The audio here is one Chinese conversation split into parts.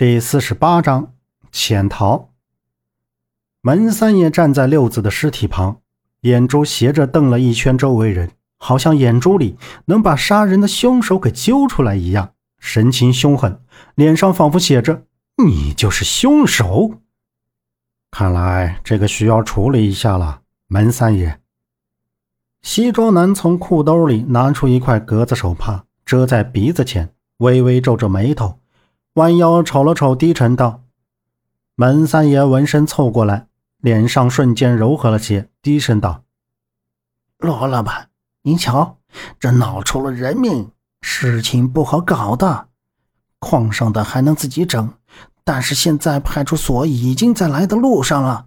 第四十八章潜逃。门三爷站在六子的尸体旁，眼珠斜着瞪了一圈周围人，好像眼珠里能把杀人的凶手给揪出来一样，神情凶狠，脸上仿佛写着“你就是凶手”。看来这个需要处理一下了，门三爷。西装男从裤兜里拿出一块格子手帕，遮在鼻子前，微微皱着眉头。弯腰瞅了瞅，低沉道：“门三爷闻声凑过来，脸上瞬间柔和了些，低声道：‘罗老板，您瞧，这闹出了人命，事情不好搞的。矿上的还能自己整，但是现在派出所已经在来的路上了。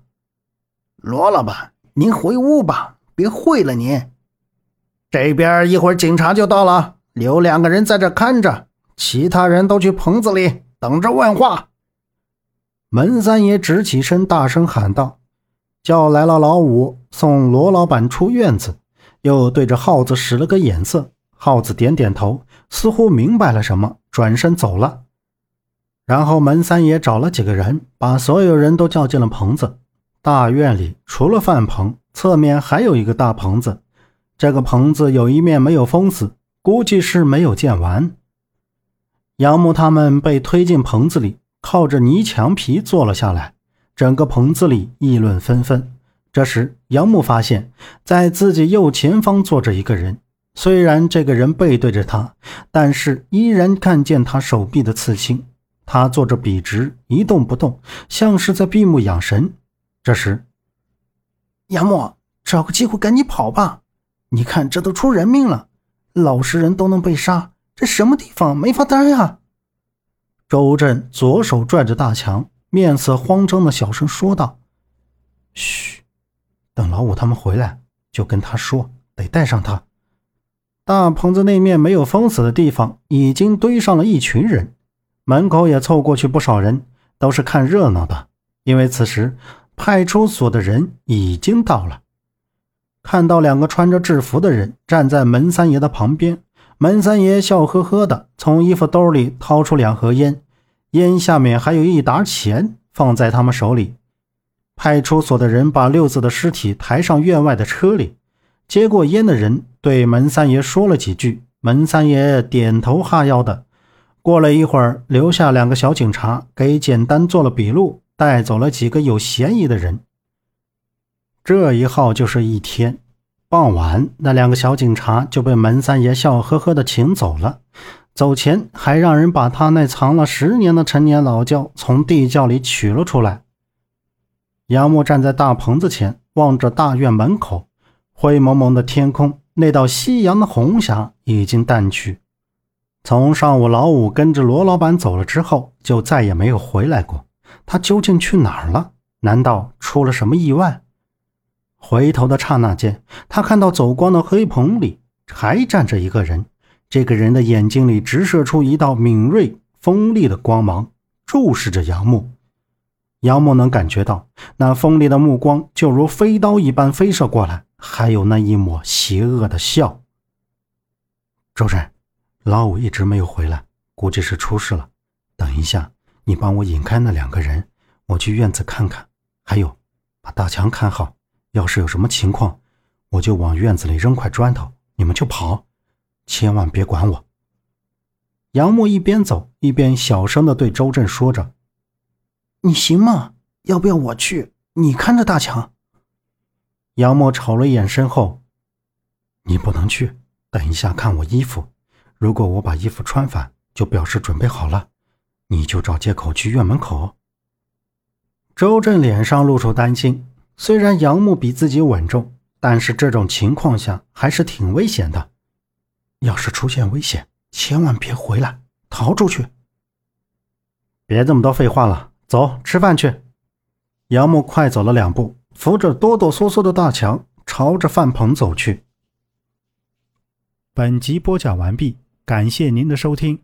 罗老板，您回屋吧，别会了您。这边一会儿警察就到了，留两个人在这看着。’”其他人都去棚子里等着问话。门三爷直起身，大声喊道：“叫来了老五，送罗老板出院子。”又对着耗子使了个眼色。耗子点点头，似乎明白了什么，转身走了。然后门三爷找了几个人，把所有人都叫进了棚子。大院里除了饭棚，侧面还有一个大棚子。这个棚子有一面没有封死，估计是没有建完。杨木他们被推进棚子里，靠着泥墙皮坐了下来。整个棚子里议论纷纷。这时，杨木发现，在自己右前方坐着一个人。虽然这个人背对着他，但是依然看见他手臂的刺青。他坐着笔直，一动不动，像是在闭目养神。这时，杨木找个机会赶紧跑吧！你看，这都出人命了，老实人都能被杀。这什么地方没法待啊！周震左手拽着大墙，面色慌张的小声说道：“嘘，等老五他们回来，就跟他说，得带上他。”大棚子那面没有封死的地方，已经堆上了一群人，门口也凑过去不少人，都是看热闹的。因为此时派出所的人已经到了，看到两个穿着制服的人站在门三爷的旁边。门三爷笑呵呵的从衣服兜里掏出两盒烟，烟下面还有一沓钱，放在他们手里。派出所的人把六子的尸体抬上院外的车里，接过烟的人对门三爷说了几句，门三爷点头哈腰的。过了一会儿，留下两个小警察给简单做了笔录，带走了几个有嫌疑的人。这一耗就是一天。傍晚，那两个小警察就被门三爷笑呵呵的请走了。走前还让人把他那藏了十年的陈年老窖从地窖里取了出来。杨木站在大棚子前，望着大院门口，灰蒙蒙的天空，那道夕阳的红霞已经淡去。从上午老五跟着罗老板走了之后，就再也没有回来过。他究竟去哪儿了？难道出了什么意外？回头的刹那间，他看到走光的黑棚里还站着一个人。这个人的眼睛里直射出一道敏锐锋利的光芒，注视着杨木。杨木能感觉到那锋利的目光就如飞刀一般飞射过来，还有那一抹邪恶的笑。周震，老五一直没有回来，估计是出事了。等一下，你帮我引开那两个人，我去院子看看。还有，把大墙看好。要是有什么情况，我就往院子里扔块砖头，你们就跑，千万别管我。杨默一边走一边小声的对周震说着：“你行吗？要不要我去？你看着大强。”杨默瞅了一眼身后：“你不能去，等一下看我衣服，如果我把衣服穿反，就表示准备好了，你就找借口去院门口。”周震脸上露出担心。虽然杨木比自己稳重，但是这种情况下还是挺危险的。要是出现危险，千万别回来，逃出去。别这么多废话了，走，吃饭去。杨木快走了两步，扶着哆哆嗦嗦的大墙，朝着饭棚走去。本集播讲完毕，感谢您的收听。